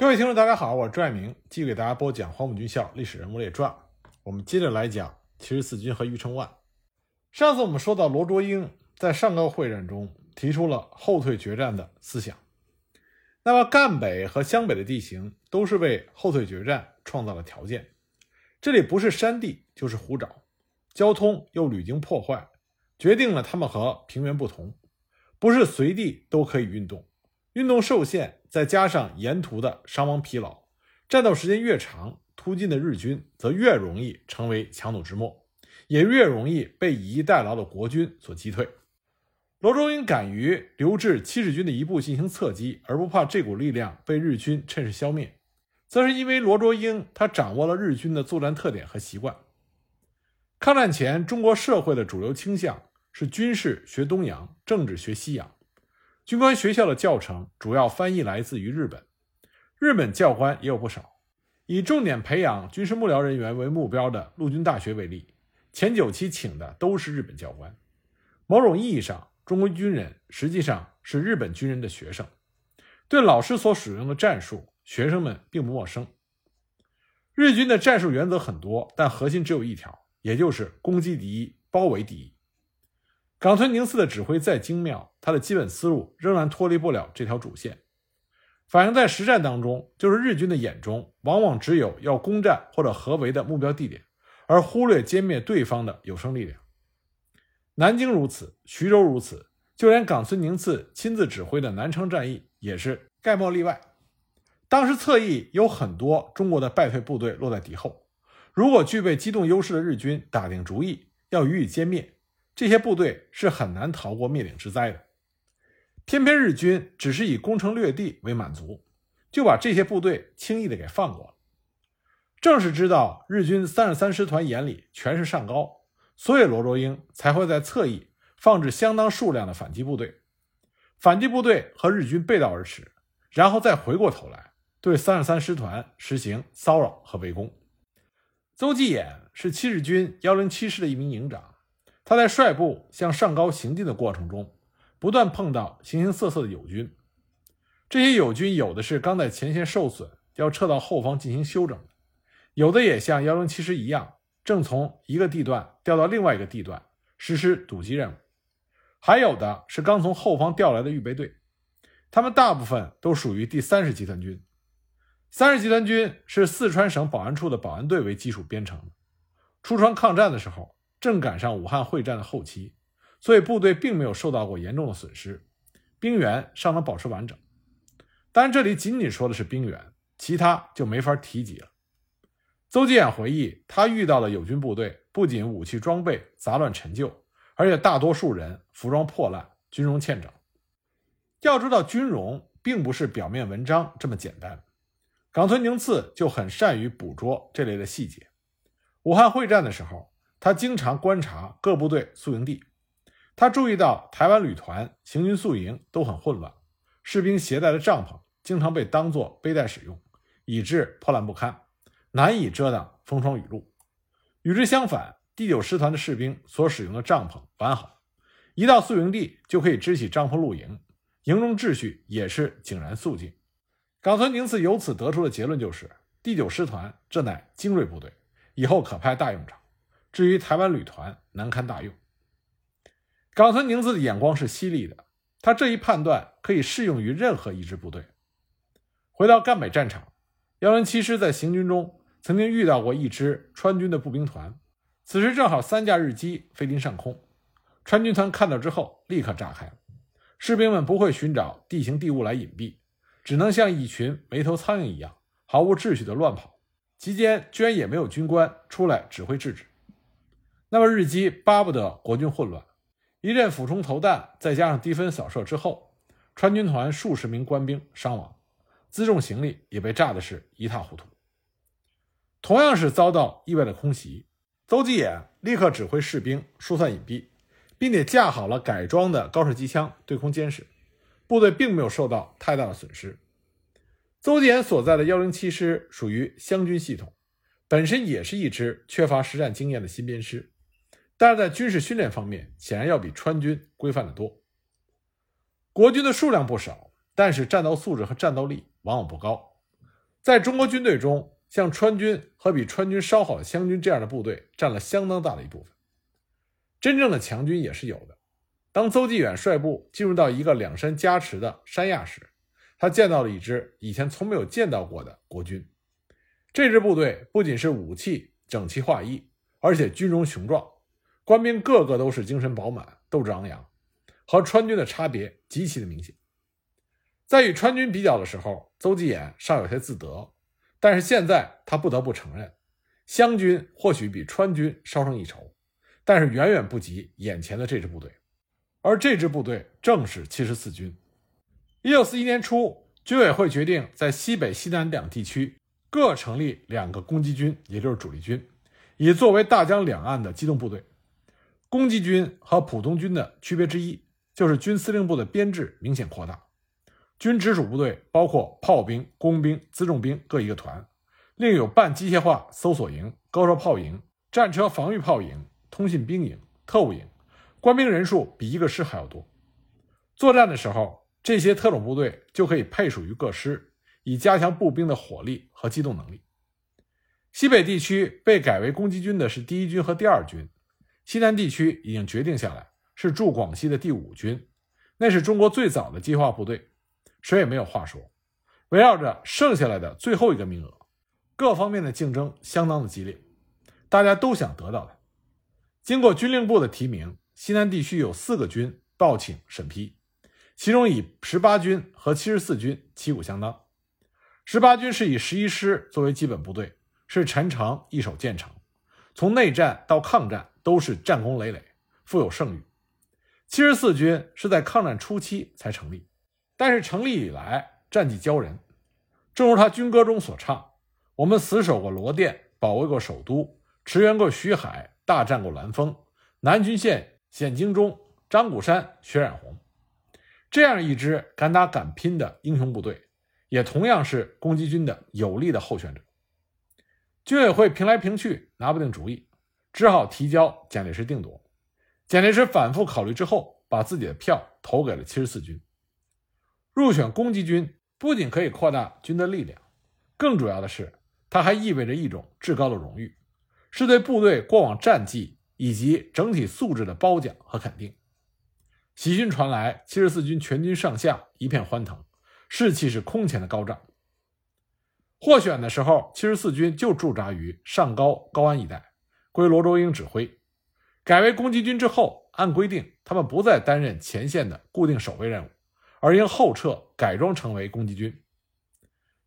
各位听众，大家好，我是朱爱明，继续给大家播讲《黄埔军校历史人物列传》。我们接着来讲七十四军和余承万。上次我们说到，罗卓英在上高会战中提出了后退决战的思想。那么赣北和湘北的地形都是为后退决战创造了条件。这里不是山地就是湖沼，交通又屡经破坏，决定了他们和平原不同，不是随地都可以运动。运动受限，再加上沿途的伤亡疲劳，战斗时间越长，突进的日军则越容易成为强弩之末，也越容易被以逸待劳的国军所击退。罗卓英敢于留置七十军的一部进行侧击，而不怕这股力量被日军趁势消灭，则是因为罗卓英他掌握了日军的作战特点和习惯。抗战前，中国社会的主流倾向是军事学东洋，政治学西洋。军官学校的教程主要翻译来自于日本，日本教官也有不少。以重点培养军事幕僚人员为目标的陆军大学为例，前九期请的都是日本教官。某种意义上，中国军人实际上是日本军人的学生，对老师所使用的战术，学生们并不陌生。日军的战术原则很多，但核心只有一条，也就是攻击敌，包围敌。冈村宁次的指挥再精妙，他的基本思路仍然脱离不了这条主线。反映在实战当中，就是日军的眼中往往只有要攻占或者合围的目标地点，而忽略歼灭对方的有生力量。南京如此，徐州如此，就连冈村宁次亲自指挥的南昌战役也是概莫例外。当时侧翼有很多中国的败退部队落在敌后，如果具备机动优势的日军打定主意要予以歼灭。这些部队是很难逃过灭顶之灾的，偏偏日军只是以攻城略地为满足，就把这些部队轻易的给放过了。正是知道日军三十三师团眼里全是上高，所以罗卓英才会在侧翼放置相当数量的反击部队，反击部队和日军背道而驰，然后再回过头来对三十三师团实行骚扰和围攻。邹继衍是七日军幺零七师的一名营长。他在率部向上高行进的过程中，不断碰到形形色色的友军。这些友军有的是刚在前线受损，要撤到后方进行休整；有的也像幺零七师一样，正从一个地段调到另外一个地段实施堵击任务；还有的是刚从后方调来的预备队。他们大部分都属于第三十集团军。三十集团军是四川省保安处的保安队为基础编成的。出川抗战的时候。正赶上武汉会战的后期，所以部队并没有受到过严重的损失，兵员尚能保持完整。当然，这里仅仅说的是兵员，其他就没法提及了。邹继衍回忆，他遇到的友军部队不仅武器装备杂乱陈旧，而且大多数人服装破烂，军容欠整。要知道，军容并不是表面文章这么简单。冈村宁次就很善于捕捉这类的细节。武汉会战的时候。他经常观察各部队宿营地，他注意到台湾旅团行军宿营都很混乱，士兵携带的帐篷经常被当作背带使用，以致破烂不堪，难以遮挡风霜雨露。与之相反，第九师团的士兵所使用的帐篷完好，一到宿营地就可以支起帐篷露营，营中秩序也是井然肃静。冈村宁次由此得出的结论就是：第九师团这乃精锐部队，以后可派大用场。至于台湾旅团难堪大用，冈村宁次的眼光是犀利的，他这一判断可以适用于任何一支部队。回到赣北战场，幺零七师在行军中曾经遇到过一支川军的步兵团，此时正好三架日机飞临上空，川军团看到之后立刻炸开了，士兵们不会寻找地形地物来隐蔽，只能像一群没头苍蝇一样毫无秩序的乱跑，期间居然也没有军官出来指挥制止。那么日机巴不得国军混乱，一阵俯冲投弹，再加上低分扫射之后，川军团数十名官兵伤亡，辎重行李也被炸的是一塌糊涂。同样是遭到意外的空袭，邹继衍立刻指挥士兵疏散隐蔽，并且架好了改装的高射机枪对空监视，部队并没有受到太大的损失。邹继衍所在的幺零七师属于湘军系统，本身也是一支缺乏实战经验的新编师。但是在军事训练方面，显然要比川军规范得多。国军的数量不少，但是战斗素质和战斗力往往不高。在中国军队中，像川军和比川军稍好的湘军这样的部队占了相当大的一部分。真正的强军也是有的。当邹继远率部进入到一个两山夹持的山亚时，他见到了一支以前从没有见到过的国军。这支部队不仅是武器整齐划一，而且军容雄壮，官兵个个都是精神饱满、斗志昂扬，和川军的差别极其的明显。在与川军比较的时候，邹继远尚有些自得，但是现在他不得不承认，湘军或许比川军稍胜一筹，但是远远不及眼前的这支部队。而这支部队正是七十四军。一九四一年初，军委会决定在西北、西南两地区各成立两个攻击军，也就是主力军，以作为大江两岸的机动部队。攻击军和普通军的区别之一，就是军司令部的编制明显扩大。军直属部队包括炮兵、工兵、辎重兵各一个团，另有半机械化搜索营、高射炮营、战车防御炮营、通信兵营、特务营。官兵人数比一个师还要多。作战的时候，这些特种部队就可以配属于各师，以加强步兵的火力和机动能力。西北地区被改为攻击军的是第一军和第二军，西南地区已经决定下来是驻广西的第五军，那是中国最早的计划部队，谁也没有话说。围绕着剩下来的最后一个名额，各方面的竞争相当的激烈，大家都想得到它。经过军令部的提名。西南地区有四个军报请审批，其中以十八军和七十四军旗鼓相当。十八军是以十一师作为基本部队，是陈诚一手建成，从内战到抗战都是战功累累，富有盛誉。七十四军是在抗战初期才成立，但是成立以来战绩骄人。正如他军歌中所唱：“我们死守过罗店，保卫过首都，驰援过徐海，大战过兰丰，南浔线。”险经中，张古山血染红，这样一支敢打敢拼的英雄部队，也同样是攻击军的有力的候选者。军委会评来评去拿不定主意，只好提交蒋介石定夺。蒋介石反复考虑之后，把自己的票投给了七十四军。入选攻击军不仅可以扩大军的力量，更主要的是，它还意味着一种至高的荣誉，是对部队过往战绩。以及整体素质的褒奖和肯定，喜讯传来，七十四军全军上下一片欢腾，士气是空前的高涨。获选的时候，七十四军就驻扎于上高高安一带，归罗卓英指挥。改为攻击军之后，按规定，他们不再担任前线的固定守卫任务，而应后撤，改装成为攻击军。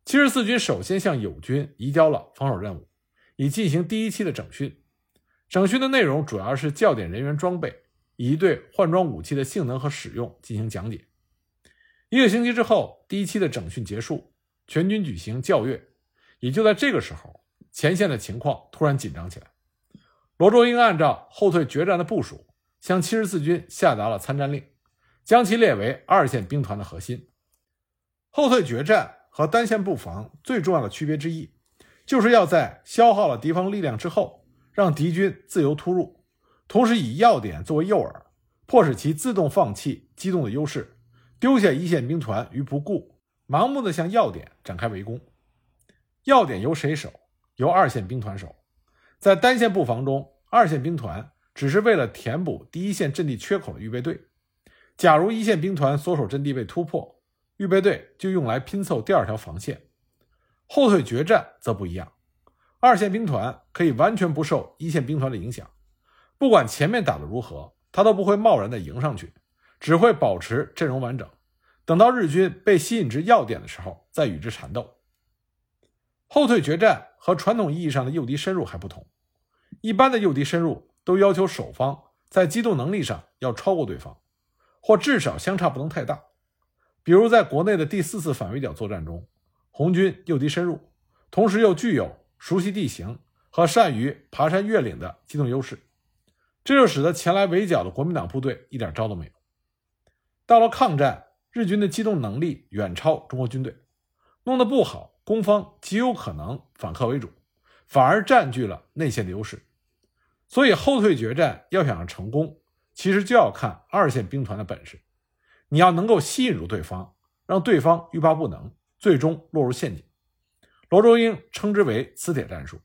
七十四军首先向友军移交了防守任务，以进行第一期的整训。整训的内容主要是校点人员装备，以及对换装武器的性能和使用进行讲解。一个星期之后，第一期的整训结束，全军举行校阅。也就在这个时候，前线的情况突然紧张起来。罗卓英按照后退决战的部署，向七十四军下达了参战令，将其列为二线兵团的核心。后退决战和单线布防最重要的区别之一，就是要在消耗了敌方力量之后。让敌军自由突入，同时以要点作为诱饵，迫使其自动放弃机动的优势，丢下一线兵团于不顾，盲目的向要点展开围攻。要点由谁守？由二线兵团守。在单线布防中，二线兵团只是为了填补第一线阵地缺口的预备队。假如一线兵团所守阵地被突破，预备队就用来拼凑第二条防线。后退决战则不一样。二线兵团可以完全不受一线兵团的影响，不管前面打得如何，他都不会贸然的迎上去，只会保持阵容完整，等到日军被吸引至要点的时候再与之缠斗。后退决战和传统意义上的诱敌深入还不同，一般的诱敌深入都要求守方在机动能力上要超过对方，或至少相差不能太大。比如在国内的第四次反围剿作战中，红军诱敌深入，同时又具有。熟悉地形和善于爬山越岭的机动优势，这就使得前来围剿的国民党部队一点招都没有。到了抗战，日军的机动能力远超中国军队，弄得不好，攻方极有可能反客为主，反而占据了内线的优势。所以后退决战要想成功，其实就要看二线兵团的本事。你要能够吸引住对方，让对方欲罢不能，最终落入陷阱。罗卓英称之为“磁铁战术”。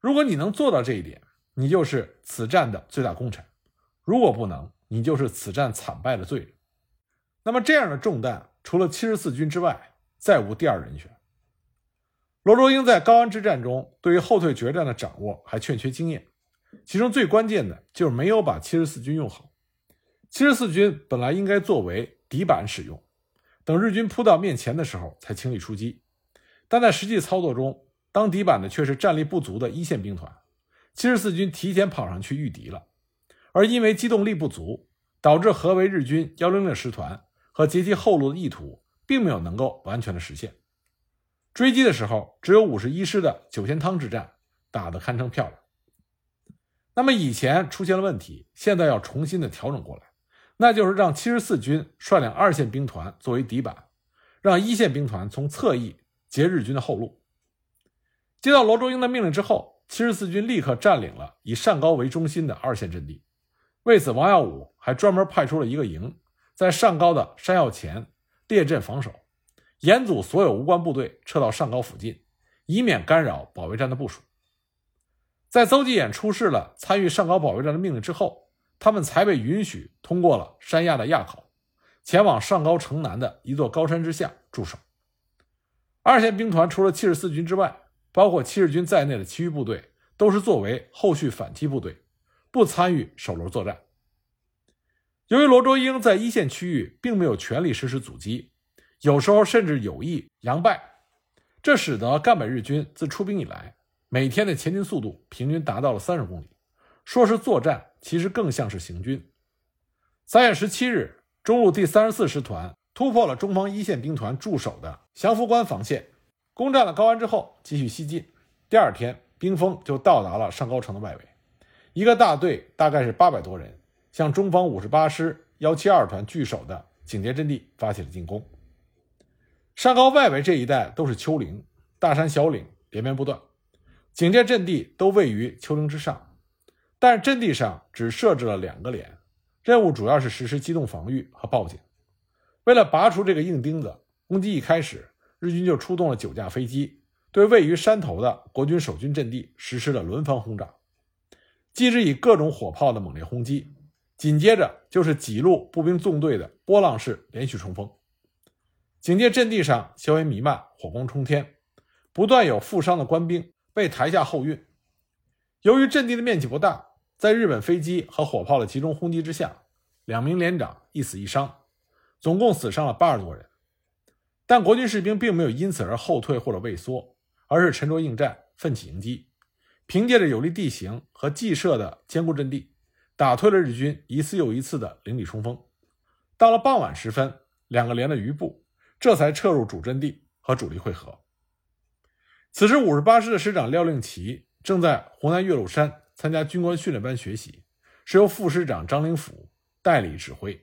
如果你能做到这一点，你就是此战的最大功臣；如果不能，你就是此战惨败的罪人。那么，这样的重担，除了七十四军之外，再无第二人选。罗卓英在高安之战中，对于后退决战的掌握还欠缺经验，其中最关键的就是没有把七十四军用好。七十四军本来应该作为底板使用，等日军扑到面前的时候才倾力出击，但在实际操作中，当底板的却是战力不足的一线兵团。七十四军提前跑上去御敌了，而因为机动力不足，导致合围日军幺零六师团和截击后路的意图，并没有能够完全的实现。追击的时候，只有五十一师的九仙汤之战打得堪称漂亮。那么以前出现了问题，现在要重新的调整过来。那就是让七十四军率领二线兵团作为底板，让一线兵团从侧翼截日军的后路。接到罗卓英的命令之后，七十四军立刻占领了以上高为中心的二线阵地。为此，王耀武还专门派出了一个营，在上高的山药前列阵防守，严阻所有无关部队撤到上高附近，以免干扰保卫战的部署。在邹继衍出示了参与上高保卫战的命令之后。他们才被允许通过了山压的垭口，前往上高城南的一座高山之下驻守。二线兵团除了七十四军之外，包括七十军在内的其余部队都是作为后续反击部队，不参与守楼作战。由于罗卓英在一线区域并没有全力实施阻击，有时候甚至有意佯败，这使得赣北日军自出兵以来，每天的前进速度平均达到了三十公里。说是作战，其实更像是行军。三月十七日，中路第三十四师团突破了中方一线兵团驻守的降福关防线，攻占了高安之后，继续西进。第二天，兵锋就到达了上高城的外围，一个大队大概是八百多人，向中方五十八师幺七二团据守的警戒阵地发起了进攻。上高外围这一带都是丘陵，大山小岭连绵不断，警戒阵地都位于丘陵之上。但是阵地上只设置了两个连，任务主要是实施机动防御和报警。为了拔除这个硬钉子，攻击一开始，日军就出动了九架飞机，对位于山头的国军守军阵地实施了轮番轰炸。继之以各种火炮的猛烈轰击，紧接着就是几路步兵纵队的波浪式连续冲锋。警戒阵地上硝烟弥漫，火光冲天，不断有负伤的官兵被抬下后运。由于阵地的面积不大。在日本飞机和火炮的集中轰击之下，两名连长一死一伤，总共死伤了八十多人。但国军士兵并没有因此而后退或者畏缩，而是沉着应战，奋起迎击。凭借着有利地形和既设的坚固阵地，打退了日军一次又一次的凌厉冲锋。到了傍晚时分，两个连的余部这才撤入主阵地和主力会合。此时，五十八师的师长廖令奇正在湖南岳麓山。参加军官训练班学习，是由副师长张灵甫代理指挥。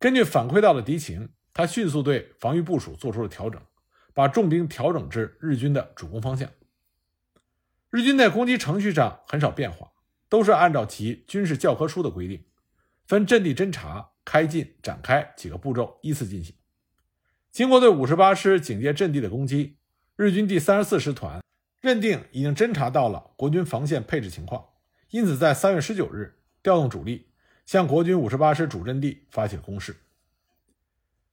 根据反馈到的敌情，他迅速对防御部署做出了调整，把重兵调整至日军的主攻方向。日军在攻击程序上很少变化，都是按照其军事教科书的规定，分阵地侦察、开进、展开几个步骤依次进行。经过对五十八师警戒阵地的攻击，日军第三十四师团认定已经侦察到了国军防线配置情况。因此，在三月十九日，调动主力向国军五十八师主阵地发起了攻势。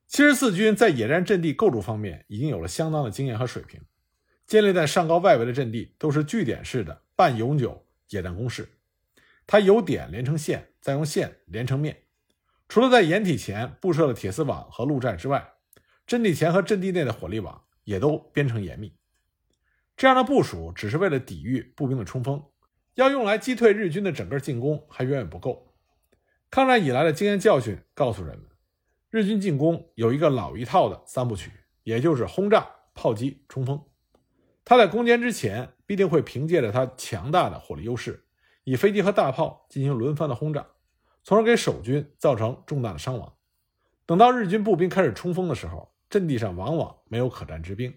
七十四军在野战阵地构筑方面已经有了相当的经验和水平，建立在上高外围的阵地都是据点式的半永久野战工事。它由点连成线，再用线连成面。除了在掩体前布设了铁丝网和路寨之外，阵地前和阵地内的火力网也都编成严密。这样的部署只是为了抵御步兵的冲锋。要用来击退日军的整个进攻还远远不够。抗战以来的经验教训告诉人们，日军进攻有一个老一套的三部曲，也就是轰炸、炮击、冲锋。他在攻坚之前必定会凭借着他强大的火力优势，以飞机和大炮进行轮番的轰炸，从而给守军造成重大的伤亡。等到日军步兵开始冲锋的时候，阵地上往往没有可战之兵。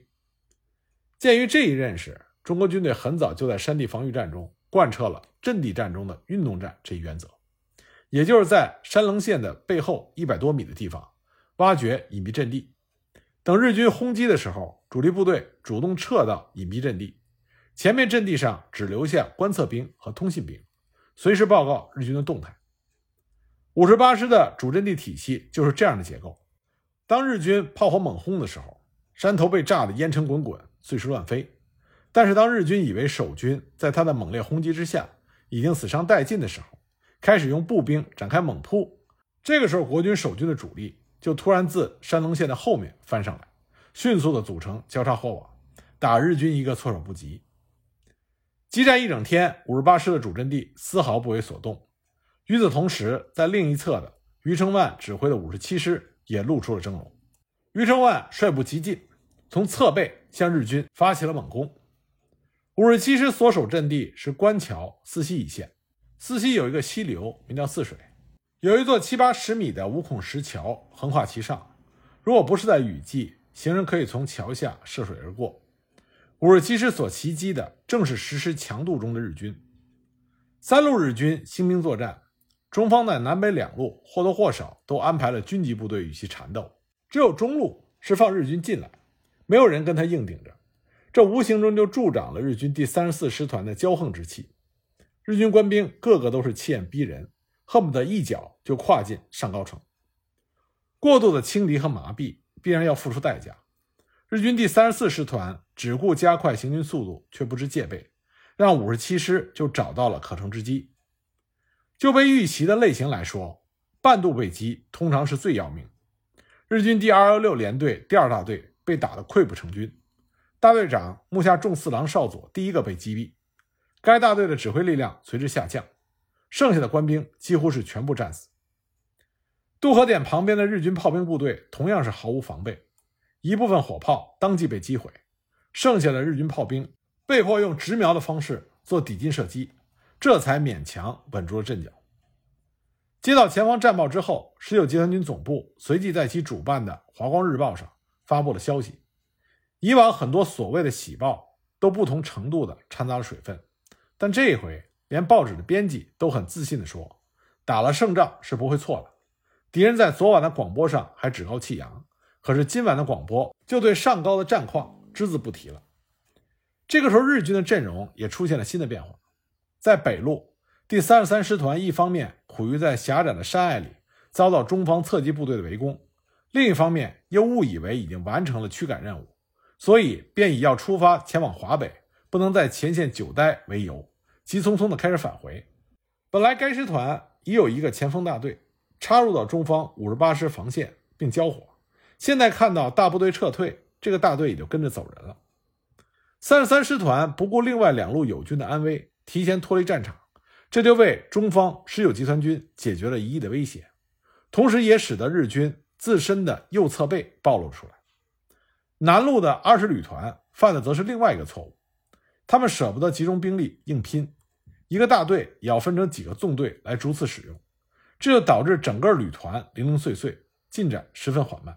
鉴于这一认识，中国军队很早就在山地防御战中。贯彻了阵地战中的运动战这一原则，也就是在山棱线的背后一百多米的地方挖掘隐蔽阵地，等日军轰击的时候，主力部队主动撤到隐蔽阵地，前面阵地上只留下观测兵和通信兵，随时报告日军的动态。五十八师的主阵地体系就是这样的结构。当日军炮火猛轰的时候，山头被炸得烟尘滚滚，碎石乱飞。但是当日军以为守军在他的猛烈轰击之下已经死伤殆尽的时候，开始用步兵展开猛扑。这个时候，国军守军的主力就突然自山棱线的后面翻上来，迅速的组成交叉火网，打日军一个措手不及。激战一整天，五十八师的主阵地丝毫不为所动。与此同时，在另一侧的余承万指挥的五十七师也露出了峥嵘。余承万率部急进，从侧背向日军发起了猛攻。五十七师所守阵地是关桥四溪一线，四溪有一个溪流名叫泗水，有一座七八十米的五孔石桥横跨其上。如果不是在雨季，行人可以从桥下涉水而过。五十七师所袭击的正是实施强渡中的日军。三路日军兴兵作战。中方在南北两路或多或少都安排了军级部队与其缠斗，只有中路是放日军进来，没有人跟他硬顶着，这无形中就助长了日军第三十四师团的骄横之气。日军官兵个个都是气焰逼人，恨不得一脚就跨进上高城。过度的轻敌和麻痹必然要付出代价。日军第三十四师团只顾加快行军速度，却不知戒备，让五十七师就找到了可乘之机。就被遇袭的类型来说，半渡被击通常是最要命。日军第二幺六联队第二大队被打得溃不成军，大队长木下重四郎少佐第一个被击毙，该大队的指挥力量随之下降，剩下的官兵几乎是全部战死。渡河点旁边的日军炮兵部队同样是毫无防备，一部分火炮当即被击毁，剩下的日军炮兵被迫用直瞄的方式做抵近射击。这才勉强稳住了阵脚。接到前方战报之后，十九集团军总部随即在其主办的《华光日报》上发布了消息。以往很多所谓的喜报都不同程度的掺杂了水分，但这一回连报纸的编辑都很自信地说，打了胜仗是不会错的。敌人在昨晚的广播上还趾高气扬，可是今晚的广播就对上高的战况只字不提了。这个时候，日军的阵容也出现了新的变化。在北路，第三十三师团一方面苦于在狭窄的山隘里遭到中方侧击部队的围攻，另一方面又误以为已经完成了驱赶任务，所以便以要出发前往华北，不能在前线久待为由，急匆匆地开始返回。本来该师团已有一个前锋大队插入到中方五十八师防线并交火，现在看到大部队撤退，这个大队也就跟着走人了。三十三师团不顾另外两路友军的安危。提前脱离战场，这就为中方十九集团军解决了一亿的威胁，同时也使得日军自身的右侧背暴露出来。南路的二十旅团犯的则是另外一个错误，他们舍不得集中兵力硬拼，一个大队也要分成几个纵队来逐次使用，这就导致整个旅团零零碎碎，进展十分缓慢。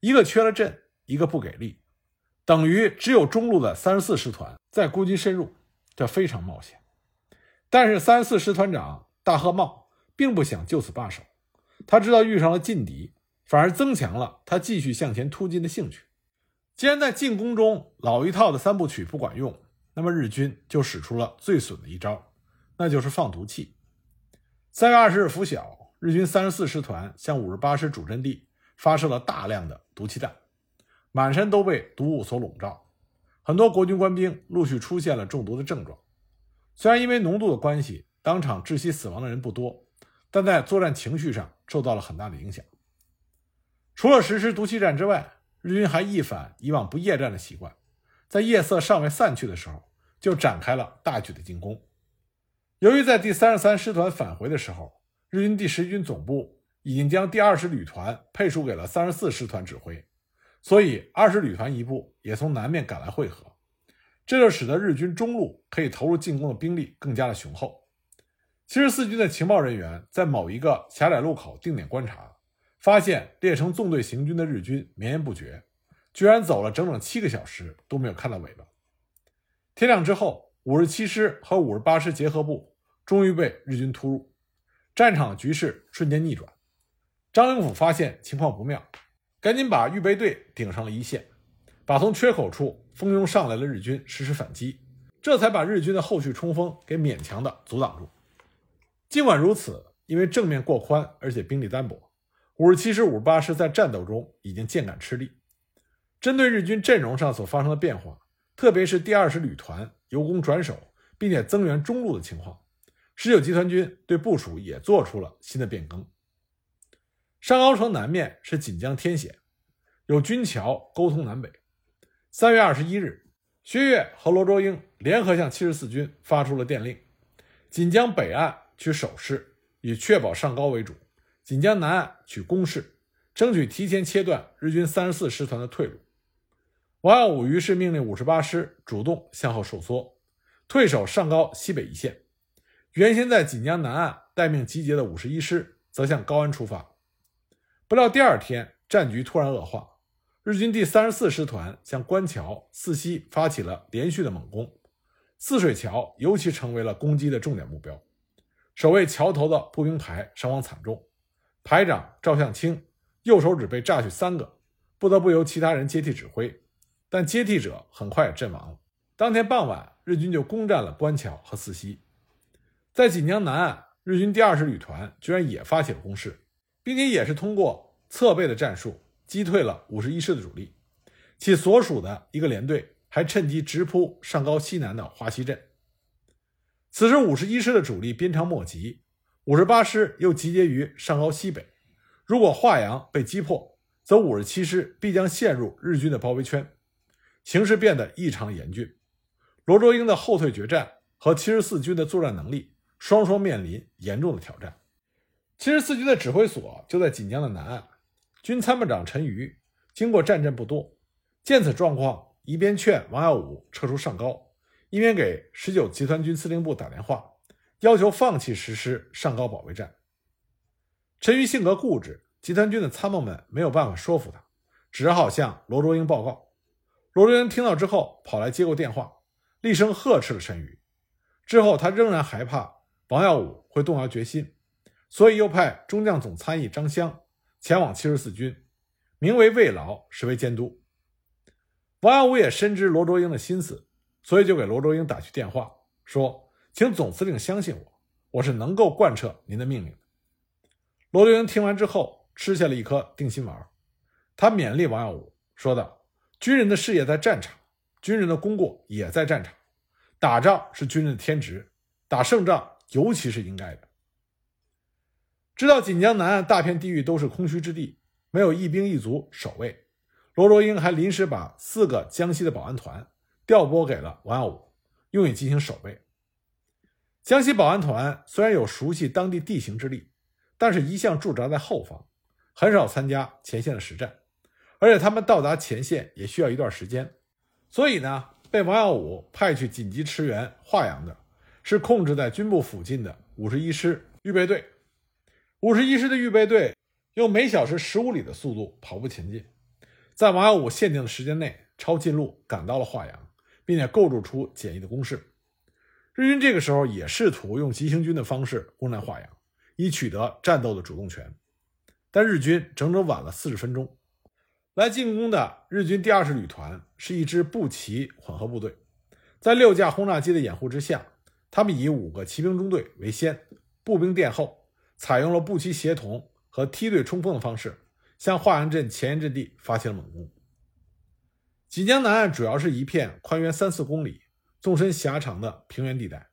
一个缺了阵，一个不给力，等于只有中路的三十四师团在孤军深入。这非常冒险，但是三十四师团长大贺茂并不想就此罢手，他知道遇上了劲敌，反而增强了他继续向前突进的兴趣。既然在进攻中老一套的三部曲不管用，那么日军就使出了最损的一招，那就是放毒气。三月二十日拂晓，日军三十四师团向五十八师主阵地发射了大量的毒气弹，满山都被毒雾所笼罩。很多国军官兵陆续出现了中毒的症状，虽然因为浓度的关系，当场窒息死亡的人不多，但在作战情绪上受到了很大的影响。除了实施毒气战之外，日军还一反以往不夜战的习惯，在夜色尚未散去的时候，就展开了大举的进攻。由于在第三十三师团返回的时候，日军第十军总部已经将第二十旅团配属给了三十四师团指挥。所以，二十旅团一部也从南面赶来会合，这就使得日军中路可以投入进攻的兵力更加的雄厚。七十四军的情报人员在某一个狭窄路口定点观察，发现列成纵队行军的日军绵延不绝，居然走了整整七个小时都没有看到尾巴。天亮之后，五十七师和五十八师结合部终于被日军突入，战场局势瞬间逆转。张灵甫发现情况不妙。赶紧把预备队顶上了一线，把从缺口处蜂拥上来的日军实施反击，这才把日军的后续冲锋给勉强的阻挡住。尽管如此，因为正面过宽，而且兵力单薄，五十七师、五十八师在战斗中已经渐感吃力。针对日军阵容上所发生的变化，特别是第二师旅团由攻转守，并且增援中路的情况，十九集团军对部署也做出了新的变更。上高城南面是锦江天险，有军桥沟通南北。三月二十一日，薛岳和罗卓英联合向七十四军发出了电令：锦江北岸取守势，以确保上高为主；锦江南岸取攻势，争取提前切断日军三十四师团的退路。王耀武于是命令五十八师主动向后收缩，退守上高西北一线。原先在锦江南岸待命集结的五十一师则向高安出发。不料第二天战局突然恶化，日军第三十四师团向关桥四溪发起了连续的猛攻，泗水桥尤其成为了攻击的重点目标。守卫桥头的步兵排伤亡惨重，排长赵向清右手指被炸去三个，不得不由其他人接替指挥，但接替者很快也阵亡了。当天傍晚，日军就攻占了关桥和四溪。在锦江南岸，日军第二师旅团居然也发起了攻势。并且也是通过侧背的战术击退了五十一师的主力，其所属的一个连队还趁机直扑上高西南的华西镇。此时五十一师的主力鞭长莫及，五十八师又集结于上高西北，如果华阳被击破，则五十七师必将陷入日军的包围圈，形势变得异常严峻。罗卓英的后退决战和七十四军的作战能力双双面临严重的挑战。七十四军的指挥所就在锦江的南岸。军参谋长陈瑜经过战阵不多，见此状况，一边劝王耀武撤出上高，一边给十九集团军司令部打电话，要求放弃实施上高保卫战。陈瑜性格固执，集团军的参谋们没有办法说服他，只好向罗卓英报告。罗卓英听到之后，跑来接过电话，厉声呵斥了陈瑜。之后，他仍然害怕王耀武会动摇决心。所以又派中将总参议张襄前往七十四军，名为慰劳，实为监督。王耀武也深知罗卓英的心思，所以就给罗卓英打去电话，说：“请总司令相信我，我是能够贯彻您的命令的。”罗卓英听完之后，吃下了一颗定心丸。他勉励王耀武说道：“军人的事业在战场，军人的功过也在战场。打仗是军人的天职，打胜仗尤其是应该的。”知道锦江南岸大片地域都是空虚之地，没有一兵一卒守卫，罗卓英还临时把四个江西的保安团调拨给了王耀武，用以进行守卫。江西保安团虽然有熟悉当地地形之力，但是一向驻扎在后方，很少参加前线的实战，而且他们到达前线也需要一段时间，所以呢，被王耀武派去紧急驰援华阳的，是控制在军部附近的五十一师预备队。五十一师的预备队用每小时十五里的速度跑步前进，在王耀武限定的时间内抄近路赶到了华阳，并且构筑出简易的工事。日军这个时候也试图用急行军的方式攻占华阳，以取得战斗的主动权，但日军整整晚了四十分钟。来进攻的日军第二师旅团是一支步骑混合部队，在六架轰炸机的掩护之下，他们以五个骑兵中队为先，步兵殿后。采用了步骑协同和梯队冲锋的方式，向华阳镇前沿阵地发起了猛攻。锦江南岸主要是一片宽约三四公里、纵深狭长的平原地带，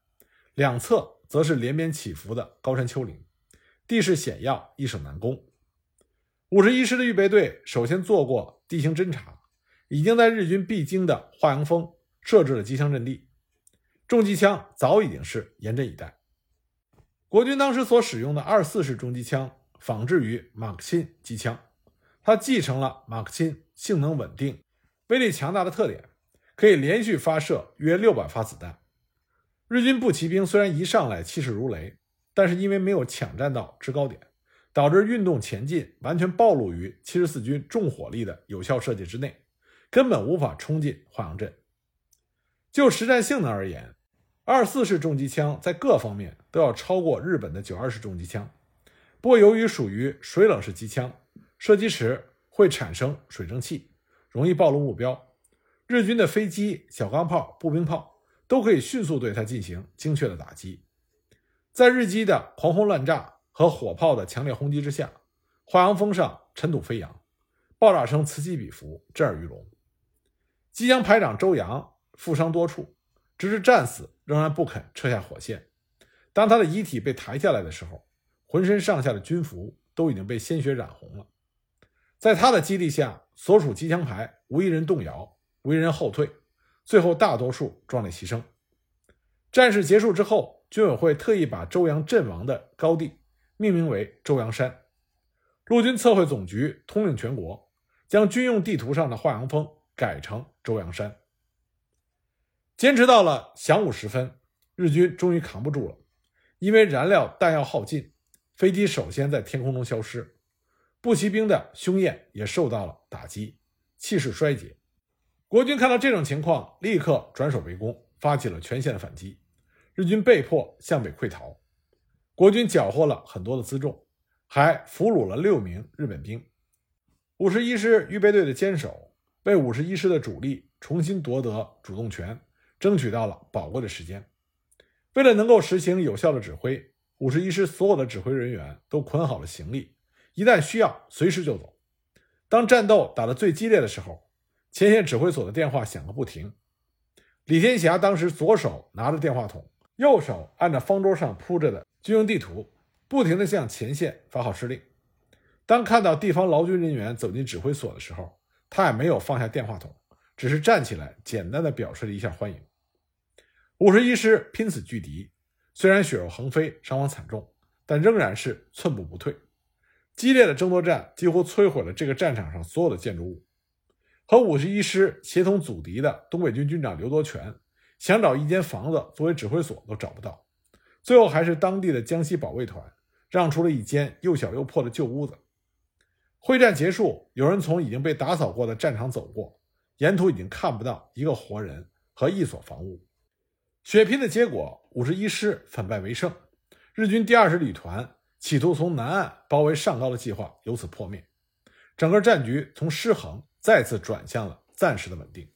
两侧则是连绵起伏的高山丘陵，地势险要，易守难攻。五十一师的预备队首先做过地形侦察，已经在日军必经的华阳峰设置了机枪阵地，重机枪早已经是严阵以待。国军当时所使用的二四式重机枪仿制于马克沁机枪，它继承了马克沁性能稳定、威力强大的特点，可以连续发射约六百发子弹。日军步骑兵虽然一上来气势如雷，但是因为没有抢占到制高点，导致运动前进完全暴露于七十四军重火力的有效射界之内，根本无法冲进华阳镇。就实战性能而言，二四式重机枪在各方面都要超过日本的九二式重机枪，不过由于属于水冷式机枪，射击时会产生水蒸气，容易暴露目标。日军的飞机、小钢炮、步兵炮都可以迅速对它进行精确的打击。在日机的狂轰乱炸和火炮的强烈轰击之下，华阳峰上尘土飞扬，爆炸声此起彼伏，震耳欲聋。机枪排长周扬负伤多处，直至战死仍然不肯撤下火线。当他的遗体被抬下来的时候，浑身上下的军服都已经被鲜血染红了。在他的激励下，所属机枪排无一人动摇，无一人后退，最后大多数壮烈牺牲。战事结束之后，军委会特意把周扬阵亡的高地命名为周扬山。陆军测绘总局通令全国，将军用地图上的华阳峰改成周扬山。坚持到了晌午时分，日军终于扛不住了。因为燃料弹药耗尽，飞机首先在天空中消失，步骑兵的胸焰也受到了打击，气势衰竭。国军看到这种情况，立刻转守为攻，发起了全线的反击。日军被迫向北溃逃，国军缴获了很多的辎重，还俘虏了六名日本兵。五十一师预备队的坚守，为五十一师的主力重新夺得主动权，争取到了宝贵的时间。为了能够实行有效的指挥，五十一师所有的指挥人员都捆好了行李，一旦需要，随时就走。当战斗打得最激烈的时候，前线指挥所的电话响个不停。李天霞当时左手拿着电话筒，右手按着方桌上铺着的军用地图，不停地向前线发号施令。当看到地方劳军人员走进指挥所的时候，他也没有放下电话筒，只是站起来，简单的表示了一下欢迎。五十一师拼死拒敌，虽然血肉横飞，伤亡惨重，但仍然是寸步不退。激烈的争夺战几乎摧毁了这个战场上所有的建筑物。和五十一师协同阻敌的东北军军长刘多全，想找一间房子作为指挥所都找不到，最后还是当地的江西保卫团让出了一间又小又破的旧屋子。会战结束，有人从已经被打扫过的战场走过，沿途已经看不到一个活人和一所房屋。血拼的结果，五十一师反败为胜，日军第二十旅团企图从南岸包围上高的计划由此破灭，整个战局从失衡再次转向了暂时的稳定。